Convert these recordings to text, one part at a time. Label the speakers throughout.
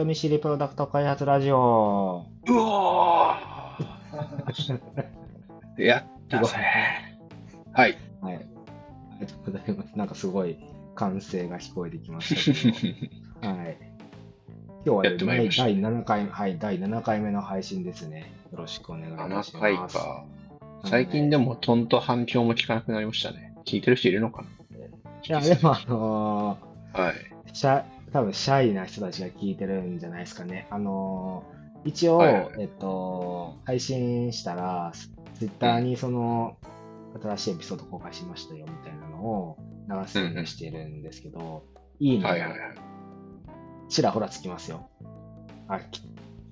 Speaker 1: 人見知りプロダクト開発ラジオ。
Speaker 2: うおーやったぜ。はい。
Speaker 1: はい。ありがとうございます。なんかすごい歓声が聞こえてきましたけど。はい。今日は、
Speaker 2: やってまいりました
Speaker 1: 第7回、はい、第7回目の配信ですね。よろしくお願いします。
Speaker 2: 7回か。最近でもとんと反響も聞かなくなりましたね。聞いてる人いるのか
Speaker 1: いや、でもあの
Speaker 2: なはい。
Speaker 1: ー、シャ、多分シャイな人たちが聞いてるんじゃないですかね。あのー、一応、
Speaker 2: はいはい
Speaker 1: えっと、配信したら、ツイッターにその、新しいエピソード公開しましたよみたいなのを流すようにしてるんですけど、いいねが
Speaker 2: はいはいはい。
Speaker 1: ちらほらつきますよ。あ、き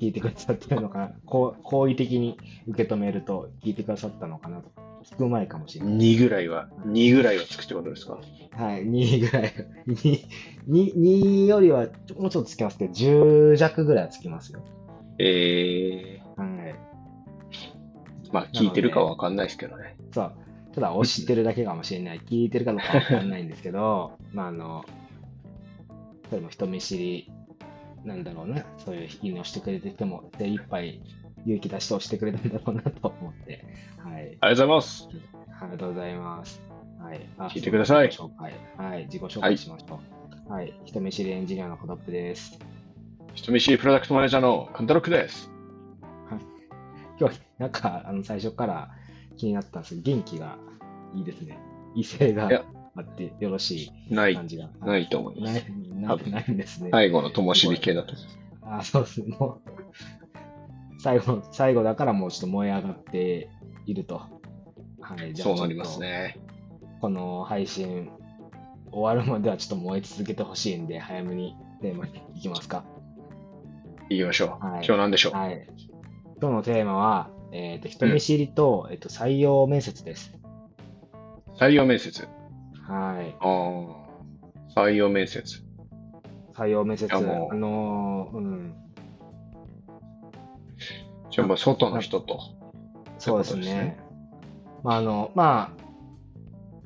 Speaker 1: 聞いてくださってるのかな。こう好意的に受け止めると聞いてくださったのかなと。聞く前かもしれない。
Speaker 2: 2ぐらいは、2ぐらいはつくってことですか？
Speaker 1: はい、2ぐらい。2、2 2よりはもうちょっとつきますけど、10弱ぐらいはつきますよ。
Speaker 2: え
Speaker 1: はい。
Speaker 2: ー、まあ聞いてるかわかんないですけどね。
Speaker 1: そう。ただ、押してるだけかもしれない。聞いてるかどうかわかんないんですけど、まあ、あの、それも人見知り、なんだろうな。そういう引きのしてくれてても、精一杯勇気出して押してくれたんだろうなと思って。はい。
Speaker 2: ありがとうございます。
Speaker 1: ありがとうございます。はい。あ
Speaker 2: 聞いてください
Speaker 1: 紹介。はい。自己紹介しましょう。はい。人見知りエンジニアのコドップです。
Speaker 2: 人見知りプロダクトマネージャーのカンタロックです。
Speaker 1: 今日、なんか、あの、最初から気になったんですけど、元気がいいですね。威勢があってよろし
Speaker 2: ないい
Speaker 1: 感、じが。
Speaker 2: ないと思います。
Speaker 1: ない、ないないんですね。
Speaker 2: 最後の灯火系だと。
Speaker 1: あ、そうですね。もう、最後、最後だからもうちょっと燃え上がっていると。はい。じゃあ
Speaker 2: そうなります。ね。
Speaker 1: この配信、終わるまではちょっと燃え続けてほしいんで、早めにテーマに行きますか。
Speaker 2: 行きましょう。
Speaker 1: はい
Speaker 2: 今日何でしょう、
Speaker 1: はい。今日のテーマは、えっ、と、人見知りと、えっと、採用面接です。
Speaker 2: 採用面接？
Speaker 1: はい。
Speaker 2: ああ、採用面接。
Speaker 1: 採用面接。あのーうん。
Speaker 2: じゃあもう外の人と。
Speaker 1: そうです
Speaker 2: ね
Speaker 1: ね。まあ、あの、まあ、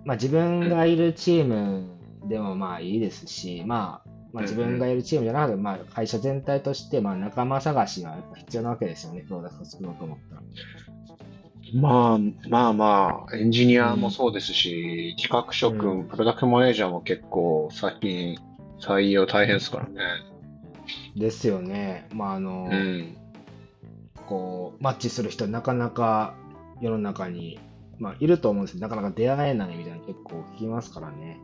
Speaker 1: まあ、自分がいるチームでもまあいいですし、まあ、まあ、自分がいるチームじゃなくて、まあ、会社全体として、まあ、仲間探しがやっぱ必要なわけですよね、プロダクト作ろうと思ったら。
Speaker 2: まあまあまあ、エンジニアもそうですし、企画職、
Speaker 1: うん
Speaker 2: プロダクトマネージャーも結構最近採用大変ですからね。
Speaker 1: ですよね。まあ、あの、
Speaker 2: うん。
Speaker 1: こう、マッチする人、なかなか世の中に、まあ、いると思うんですけど、なかなか出会えないみたいなの結構聞きますからね。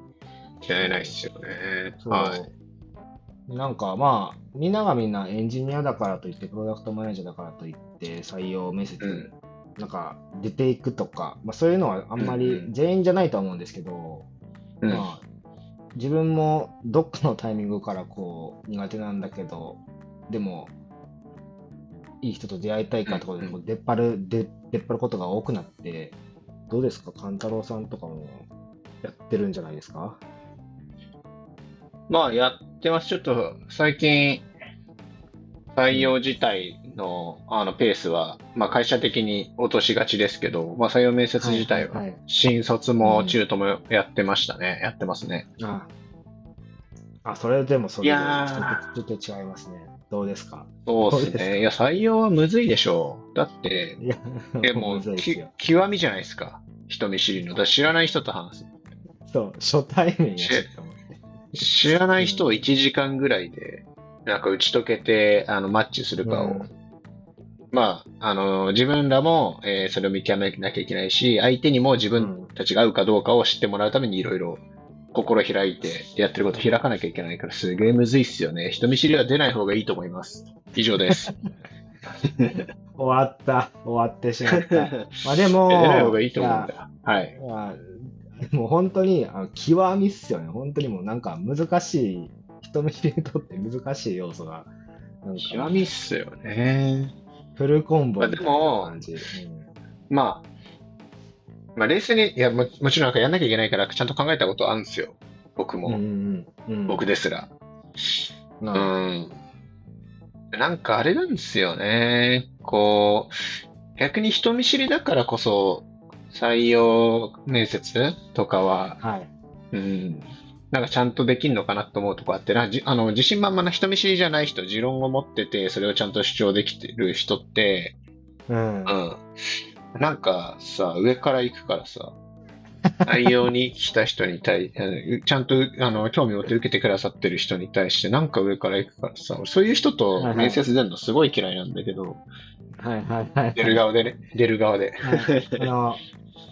Speaker 2: 出会えないですよね。
Speaker 1: そう。
Speaker 2: はい。
Speaker 1: なんかまあ、みんながみんなエンジニアだからといって、プロダクトマネージャーだからといって、採用面接、
Speaker 2: うん
Speaker 1: なんか出ていくとか、まあそういうのはあんまり全員じゃないとは思うんですけど、
Speaker 2: うん。
Speaker 1: まあ、自分もどっかのタイミングからこう苦手なんだけど、でも、いい人と出会いたいかとかで
Speaker 2: うん
Speaker 1: も出っ張る、出出っ張ることが多くなって、どうですか、勘太郎さんとかもやってるんじゃないですか？
Speaker 2: まあ、やってます。ちょっと最近、採用自体のあのペースは、まあ、会社的に落としがちですけど、まあ、採用面接自体は
Speaker 1: はいはい、
Speaker 2: 新卒も中途もやってましたね。やってますね。
Speaker 1: ああ、それでもそれでちょっと違いますね。どうですか？
Speaker 2: そうですね。いや、採用はむずいでしょう。だって、
Speaker 1: いや、
Speaker 2: でも
Speaker 1: むずいです
Speaker 2: き
Speaker 1: よ
Speaker 2: 極みじゃないですか。人見知りの。だ知らない人と話す。
Speaker 1: そう、初対面やし。
Speaker 2: 知らない人を1時間ぐらいで、なんか打ち解けて、あの、マッチするかを、
Speaker 1: うん
Speaker 2: まあ、あの、自分らも、えーそれを見極めなきゃいけないし、相手にも自分たちが合うかどうかを知ってもらうためにいろいろ心開いてやってること開かなきゃいけないから、すげえむずいっすよね。人見知りは出ない方がいいと思います。以上です。
Speaker 1: 終わった。終わってしまった。まあでも、
Speaker 2: 出ない方がいいと思うんだよ。はい。
Speaker 1: まあもう本当にあの極みっすよね。本当にもうなんか難しい、人見知りにとって難しい要素が、
Speaker 2: 極みっすよね。
Speaker 1: フルコンボみたいな
Speaker 2: まあでも
Speaker 1: 感じ。うん
Speaker 2: まあ、まあ、冷静に、いや、ももちろんなんかやんなきゃいけないから、ちゃんと考えたことあるんですよ。僕も。
Speaker 1: うんうんうん、
Speaker 2: 僕ですら。
Speaker 1: う。
Speaker 2: うんん。なんかあれなんですよね。こう、逆に人見知りだからこそ、採用面接とかは、
Speaker 1: はい。
Speaker 2: うん、なんかちゃんとできんのかなと思うとこあってな、じあの、自信満々な人見知りじゃない人、持論を持ってて、それをちゃんと主張できてる人って、
Speaker 1: うん。
Speaker 2: うん。なんかさ、上から行くからさ、内容に来た人に対、ちゃんとあの興味を持って受けてくださってる人に対して、なんか上から行くからさ、そういう人と面接出るのすごい嫌いなんだけど、
Speaker 1: はいはいはい。
Speaker 2: 出る側でね、出る側で。
Speaker 1: はいあの、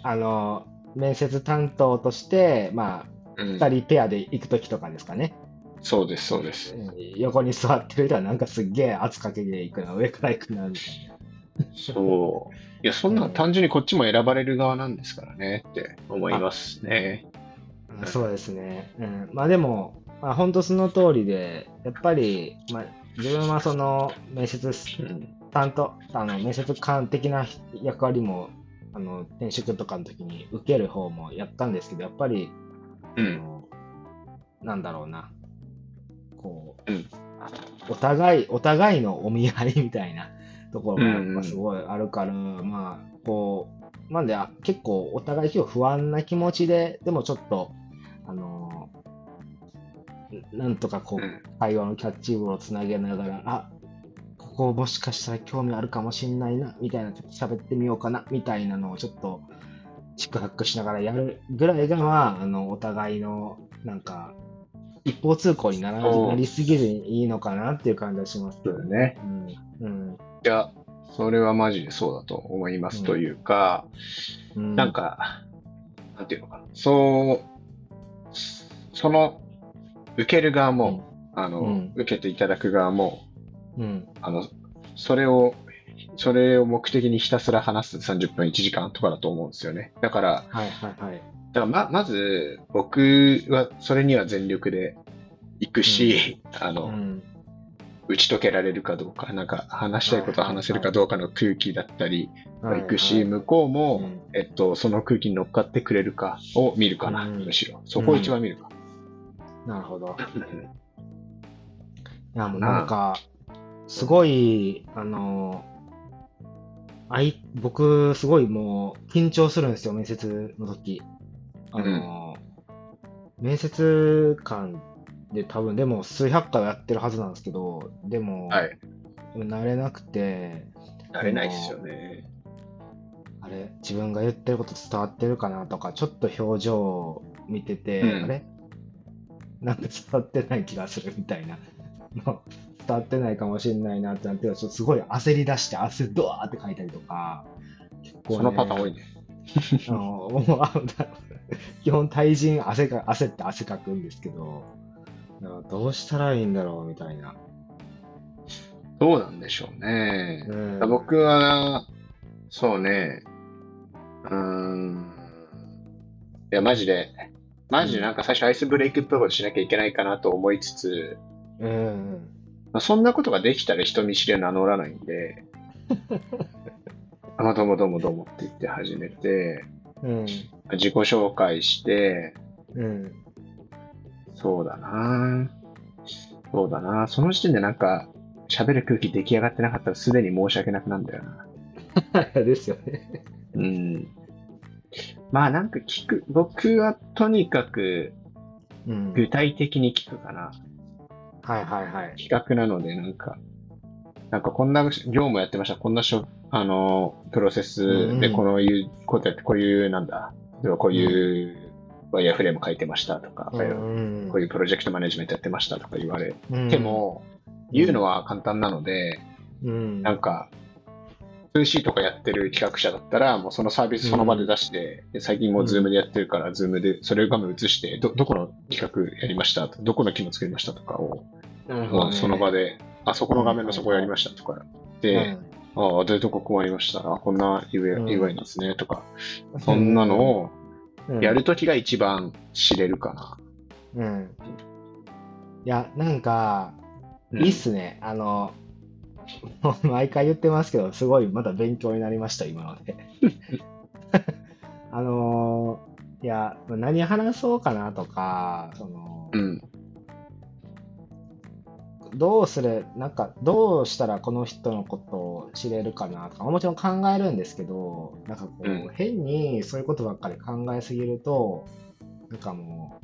Speaker 1: あの、面接担当として、まあ、
Speaker 2: うん
Speaker 1: 二人ペアで行くときとかですかね。
Speaker 2: そうです、そうです。
Speaker 1: 横に座ってる人はなんかすっげえ圧かけていくな、上から行くな、みたい
Speaker 2: そう。いや、そんなの単純にこっちも選ばれる側なんですからねって思いますね。
Speaker 1: な。そうですね。うん。まあでも、まあ本当その通りで、やっぱり、まあ自分はその面接
Speaker 2: うん。
Speaker 1: 担当、あの、面接官的な役割も、あの、転職とかの時に受ける方もやったんですけど、やっぱり、
Speaker 2: うん。
Speaker 1: なんだろうな、こう、
Speaker 2: うん
Speaker 1: お互い、お互いのお見合いみたいなところがやっ
Speaker 2: うんうん
Speaker 1: ぱすごいあるから、まあ、こう、なんであ結構お互い結構不安な気持ちで、でもちょっと、あのなんとかこう、
Speaker 2: うん
Speaker 1: 会話のキャッチボールをつなげながら、あここもしかしたら興味あるかもしんないな、みたいな、ちょっと喋ってみようかな、みたいなのをちょっと、宿泊しながらやるぐらいが、まあ、あの、お互いの、なんか、一方通行にならなりすぎずにいいのかなっていう感じがしますけど
Speaker 2: ね。
Speaker 1: うん。うん。
Speaker 2: いや、それはマジでそうだと思います。
Speaker 1: うん
Speaker 2: というか、
Speaker 1: うん。
Speaker 2: なんか、なんていうのかな。そう、その、受ける側も、あの、
Speaker 1: うん
Speaker 2: 受けていただく側も、
Speaker 1: うん。
Speaker 2: あの、それを、それを目的にひたすら話す30分1時間とかだと思うんですよね。だから、
Speaker 1: はいはいはい。
Speaker 2: だからま、まず、僕はそれには全力で行くし、あの、
Speaker 1: うん。
Speaker 2: 打ち解けられるかどうか、なんか話したいことを話せるかどうかの空気だったり、行くし、向こうも、
Speaker 1: うん
Speaker 2: えっと、その空気に乗っかってくれるかを見るかな、
Speaker 1: うん
Speaker 2: むしろ。そこを一番見るか。
Speaker 1: なるほど。いや、もうなんか、すごい、あの、あい、僕、すごいもう、緊張するんですよ、面接の時。あの、面接官で多分、でも数百回はやってるはずなんですけど、でも、
Speaker 2: はい。
Speaker 1: 慣れなくて、
Speaker 2: 慣れないですよね。
Speaker 1: あれ、自分が言ってること伝わってるかなとか、ちょっと表情を見てて、
Speaker 2: うん
Speaker 1: あれ？なんか伝わってない気がするみたいな。伝わってないかもしれないなってなって、ちょっとすごい焦り出して、汗ドワーって書いたりとか、結構ね
Speaker 2: そのパターン多いね。
Speaker 1: あのもうあ 基本対人汗か焦って汗かくんですけど、どうしたらいいんだろうみたいな。
Speaker 2: どうなんでしょうね。
Speaker 1: うん。
Speaker 2: 僕は、そうね、うーん、いや、マジで、マジでなんか最初アイスブレイクっぽいことしなきゃいけないかなと思いつつ、
Speaker 1: うん
Speaker 2: まあ、そんなことができたら人見知りは名乗らないんで、あ、どうもどうもどうもって言って始めて、
Speaker 1: うん。
Speaker 2: 自己紹介して、
Speaker 1: うん
Speaker 2: そうだなそうだなその時点でなんか、喋る空気出来上がってなかったらすでに申し訳なくなるんだよな。
Speaker 1: ですよね。
Speaker 2: うん。まあなんか聞く、僕はとにかく
Speaker 1: うん
Speaker 2: 具体的に聞くかな。
Speaker 1: はいはいはい。
Speaker 2: 企画なのでなんか、なんかこんな業務やってました、こんなしょ、あの、プロセスで
Speaker 1: うん
Speaker 2: このいうことやって、こういうなんだ、こういうワイヤーフレーム書いてましたとか、
Speaker 1: うん
Speaker 2: こういうプロジェクトマネジメントやってましたとか言われ
Speaker 1: うん。
Speaker 2: ても、言うのは簡単なので、
Speaker 1: うん。
Speaker 2: なんか、2C とかやってる企画者だったら、もうそのサービスその場で出して、で最近もうズームでやってるから、ズームでそれを画面映して、ど、どこの企画やりましたどこの機能作りましたとかを、もうその場
Speaker 1: で、
Speaker 2: で、あそこの画面のそこやりましたとか、で、ああ、で、どここうありました？あ、こんな UI, なんですね、とか、そんなのを
Speaker 1: うん
Speaker 2: やるときが一番知れるかな。
Speaker 1: うん。いや、なんか、
Speaker 2: うん
Speaker 1: いいっすね。あの、も う毎回言ってますけど、すごいまた勉強になりました、今ので。あのーいや、何話そうかなとか、その、
Speaker 2: うん。
Speaker 1: どうする、なんか、どうしたらこの人のことを知れるかなとか、もちろん考えるんですけど、なんかこう、
Speaker 2: うん。
Speaker 1: 変にそういうことばっかり考えすぎると、なんかも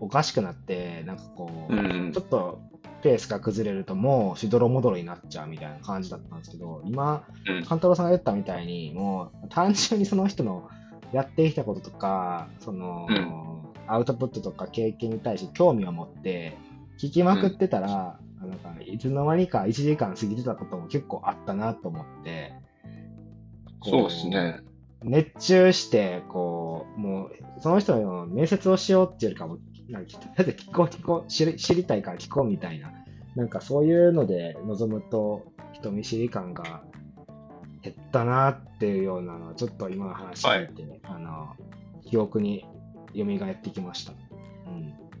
Speaker 1: う、おかしくなって、なんかこう、
Speaker 2: うん。
Speaker 1: ちょっとペースが崩れるともうしどろもどろになっちゃうみたいな感じだったんですけど、今、
Speaker 2: うん。
Speaker 1: 勘太郎さんが言ったみたいに、もう単純にその人のやってきたこととか、その、
Speaker 2: うん。
Speaker 1: アウトプットとか経験に対して興味を持って、聞きまくってたら、なんかいつの間にか1時間過ぎてたことも結構あったなと思って、こ
Speaker 2: そうですね。
Speaker 1: 熱中して、こう、もう、その人の面接をしようっていうよりかも、なんか、とりあえず聞こう聞こう知り、知りたいから聞こうみたいな、なんかそういうので臨むと、人見知り感が減ったなっていうようなのを、ちょっと今の話聞いて、あの、記憶に蘇ってきました。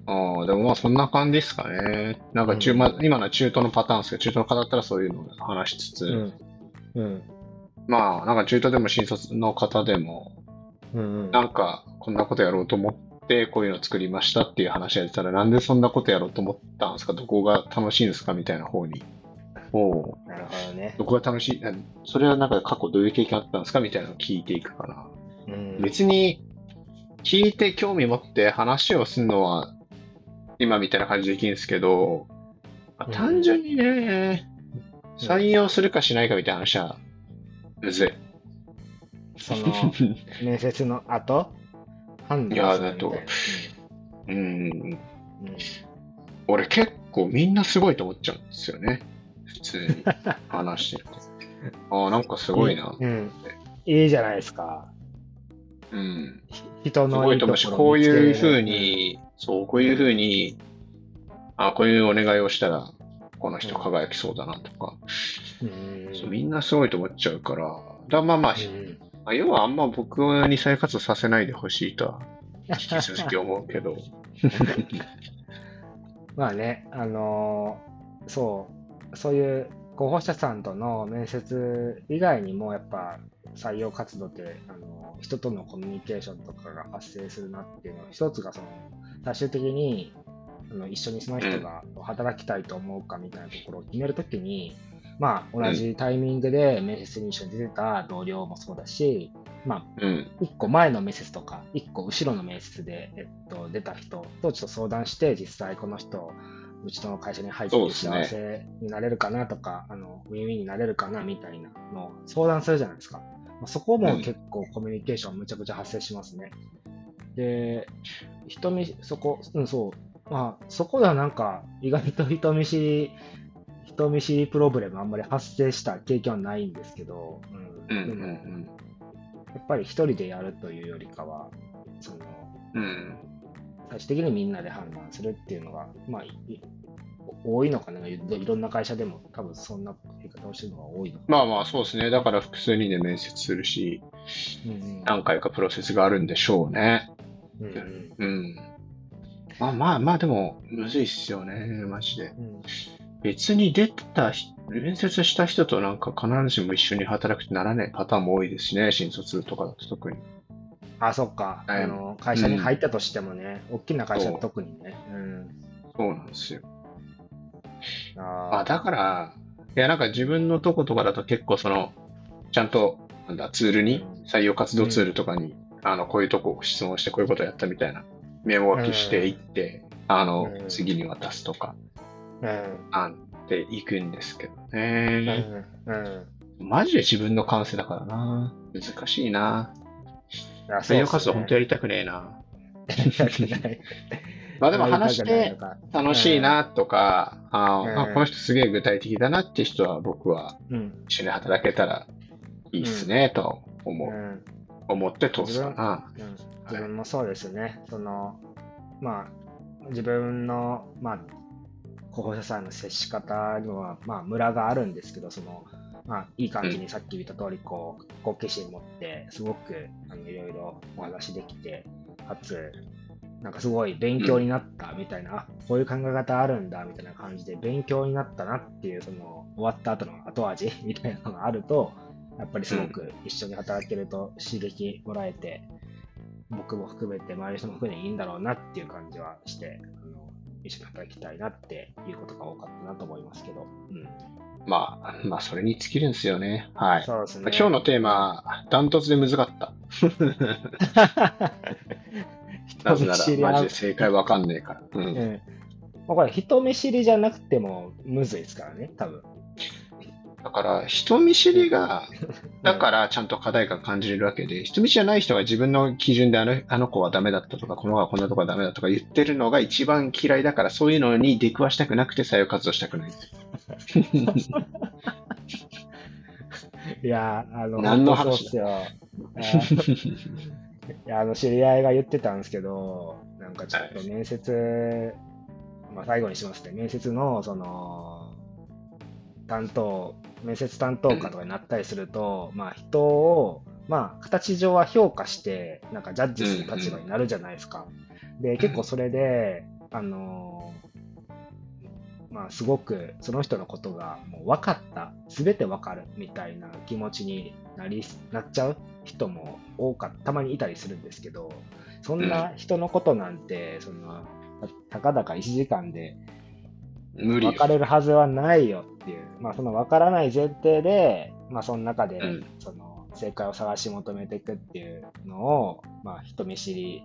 Speaker 1: うん。
Speaker 2: ああ、でもまあそんな感じですかね。なんか中、
Speaker 1: うん
Speaker 2: まあ、今のは中東のパターンですけど、中東の方だったらそういうのを話しつつ、
Speaker 1: うん。うん。
Speaker 2: まあ、なんか中東でも新卒の方でも、
Speaker 1: うん。うん。
Speaker 2: なんかこんなことやろうと思って、こういうの作りましたっていう話が出たら、なんでそんなことやろうと思ったんですか？どこが楽しいんですかみたいな方に。おう
Speaker 1: なるほどね。
Speaker 2: どこが楽しいなそれはなんか過去どういう経験あったんですかみたいなのを聞いていくかな。
Speaker 1: うん。
Speaker 2: 別に、聞いて興味持って話をするのは、今みたいな感じできるんですけど、まあ
Speaker 1: うん
Speaker 2: 単純にね、採用するかしないかみたいな話は、むずい。
Speaker 1: その、面接の後、判断するいな
Speaker 2: だとうん。
Speaker 1: うん
Speaker 2: 俺結構みんなすごいと思っちゃうんですよね。普通に話してると。ああ、なんかすごいな。
Speaker 1: うん。いいじゃないですか。
Speaker 2: うん。
Speaker 1: 人
Speaker 2: す
Speaker 1: のいいところ
Speaker 2: こういうふう、に、そう、こういうふうに、あこういうお願いをしたら、この人輝きそうだなとか、
Speaker 1: うん。
Speaker 2: そうみんなすごいと思っちゃうから、だまあまあ、
Speaker 1: うん。
Speaker 2: まあ要はあんま僕に再活動させないでほしいとは、引き続き思うけど。
Speaker 1: まあね、あのーそう、そういう候補者さんとの面接以外にも、やっぱ採用活動って、あのー人とのコミュニケーションとかが発生するなっていうのは、一つがその、最終的にあの一緒にその人が働きたいと思うかみたいなところを決めるときに、まあ、同じタイミングで面接に一緒に出てた同僚もそうだし、まあ、
Speaker 2: うん。
Speaker 1: 一個前の面接とか、一個後ろの面接で、えっと、出た人とちょっと相談して、実際この人、うちの会社に入って幸せになれるかなとか、あの、ウィンウィンになれるかなみたいなのを相談するじゃないですか。まあ、そこも結構コミュニケーションむちゃくちゃ発生しますね。で、人見、そこ、うん、そう。まあ、そこではなんか、意外と人見知り、人見知りプロブレムあんまり発生した経験はないんですけど、うん。やっぱり一人でやるというよりかは、その、
Speaker 2: うん。
Speaker 1: 最終的にみんなで判断するっていうのが、まあ、多いのかな。いいろんな会社でも多分そんな言い方をしてるのが多いのか
Speaker 2: まあまあ、そうですね。だから複数人で面接するし、
Speaker 1: うん
Speaker 2: 何回かプロセスがあるんでしょうね。
Speaker 1: うんうん
Speaker 2: うん。まあまあまあ、でも、むずいっすよね。マジで。
Speaker 1: うん
Speaker 2: 別に出た人、面接した人となんか必ずしも一緒に働くってならないパターンも多いですしね。新卒とかだと特に。
Speaker 1: あ、そっか。
Speaker 2: はい
Speaker 1: あの、会社に入ったとしてもね、大きな会社は特にね。うん。
Speaker 2: そうなんですよ。
Speaker 1: あ
Speaker 2: あ、だから、いや、なんか自分のとことかだと結構その、ちゃんと、なんだ、ツールに、採用活動ツールとかに、あの、こういうとこ質問してこういうことやったみたいな、メモ書きしていって、あの
Speaker 1: う、ん
Speaker 2: 次に渡すとか、
Speaker 1: うん。
Speaker 2: あっていくんですけど
Speaker 1: う
Speaker 2: ね。
Speaker 1: ん。うん。
Speaker 2: マジで自分の感性だからな。難しいな。
Speaker 1: いや
Speaker 2: 採用活動本当や
Speaker 1: り
Speaker 2: りたくねえな。まあでも話して楽しいなとか、あ
Speaker 1: うん
Speaker 2: あこの人すげえ具体的だなって人は僕は
Speaker 1: うん。
Speaker 2: 一緒に働けたらいいっすねと思う、
Speaker 1: うん。
Speaker 2: 思って通すかな。
Speaker 1: うん自分もそうですね。その、まあ、自分の、まあ、候補者さんの接し方には、まあ、ムラがあるんですけど、その、まあ、いい感じにさっき言った通り、こう、好奇心持って、すごく、あの、いろいろお話できて、かつ、なんかすごい勉強になったみたいな、あこういう考え方あるんだみたいな感じで勉強になったなっていう、その終わった後の後味みたいなのがあると、やっぱりすごく一緒に働けると刺激もらえて、僕も含めて周りの人も含めていいんだろうなっていう感じはして、あの一緒に働きたいなっていうことが多かったなと思いますけど。うん。
Speaker 2: まあ、まあ、それに尽きるんですよね。はい。
Speaker 1: そうですね。
Speaker 2: 今日のテーマ、ダントツで難かった。なぜなら、マジで正解わかんねえから。うん。
Speaker 1: うんまあ、これ人見知りじゃなくてもむずいですからね、多分。
Speaker 2: だから、人見知りが、だからちゃんと課題感感じれるわけで、人見知りじゃない人が自分の基準であのあの子はダメだったとか、この子はこんなとこはダメだとか言ってるのが一番嫌いだから、そういうのに出くわしたくなくて採用活動したくない。
Speaker 1: いやー、あの、
Speaker 2: 何の話
Speaker 1: すよ。いや、あの、知り合いが言ってたんですけど、なんかちょっと面接、まあ最後にしますね。面接の、その、担当、面接担当課とかになったりすると、まあ人を、まあ形上は評価して、なんかジャッジする立場になるじゃないですか。で、結構それで、あのまあ、すごくその人のことがもう分かった、すべて分かるみたいな気持ちになりなっちゃう人も多かったまにいたりするんですけど、そんな人のことなんて、そのたかだか1時間で
Speaker 2: 無理よ。
Speaker 1: 分かれるはずはないよっていう、まあ、その分からない前提で、まあ、その中で
Speaker 2: うん。
Speaker 1: その正解を探し求めていくっていうのを、まあ、人見知り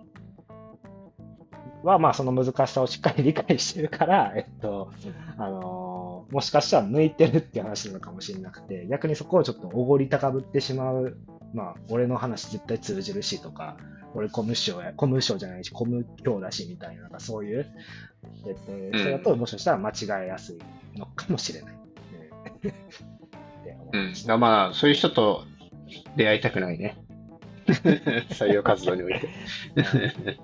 Speaker 1: は、まあ、その難しさをしっかり理解してるから、えっと、あのーもしかしたら向いてるっていう話なのかもしれなくて、逆にそこをちょっとおごり高ぶってしまう、まあ、俺の話絶対通じるしとか、俺コム賞や、コム賞じゃないし、コム教だしみたいな、なんかそういう、えっと、それだともしかしたら間違えやすいのかもしれない。
Speaker 2: うん
Speaker 1: いま
Speaker 2: あ、そういう人と出会いたくないね。採用活動において。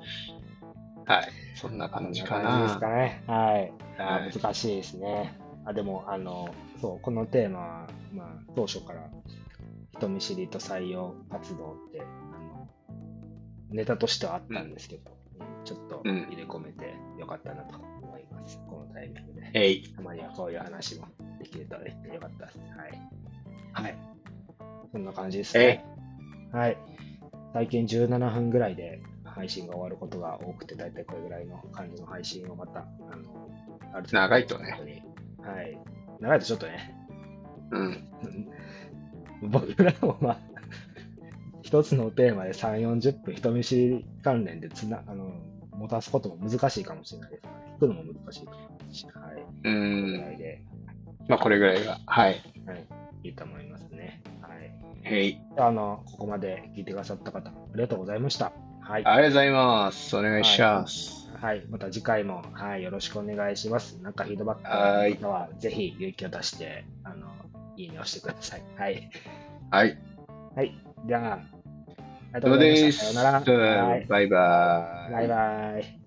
Speaker 2: はい。そんな感じか
Speaker 1: な感じです
Speaker 2: な。
Speaker 1: かね。はい。あ
Speaker 2: はい
Speaker 1: ー難しいですね。あ、でも、あの、そう、このテーマは、まあ、当初から人見知りと採用活動って、ネタとしてはあったんですけど、うんちょっと
Speaker 2: うん
Speaker 1: 入れ込めてよかったなと思います。このタイミングで。
Speaker 2: えい。
Speaker 1: たまにはこういう話もできるとできてよかったです。はい。はい。そんな感じですね。はい。最近17分ぐらいで配信が終わることが多くて、だいたいこれぐらいの感じの配信をまた、あの、ある
Speaker 2: 長いとね。
Speaker 1: はい。長いとちょっとね、
Speaker 2: うん。
Speaker 1: 僕らもまあ、一つのテーマで3、40分人見知り関連でつな、あの、持たすことも難しいかもしれないです聞くのも難しいと思いますし、はい。
Speaker 2: う
Speaker 1: これぐら
Speaker 2: ん。
Speaker 1: いで、
Speaker 2: まあ、これぐらいが。はい。
Speaker 1: はい、いいと思いますね。はい。
Speaker 2: えい。
Speaker 1: あの、ここまで聞いてくださった方、ありがとうございました。はい。
Speaker 2: ありがとうございます。お願いします。
Speaker 1: はい。また次回も、はい、よろしくお願いします。なんかフィードバック
Speaker 2: はい
Speaker 1: の方は、ぜひ勇気を出して、あの、いいねをしてください。はい。
Speaker 2: はい。
Speaker 1: はい。では、あありがとうございま
Speaker 2: す。
Speaker 1: さようなら。
Speaker 2: バイバイ。
Speaker 1: バイバイ。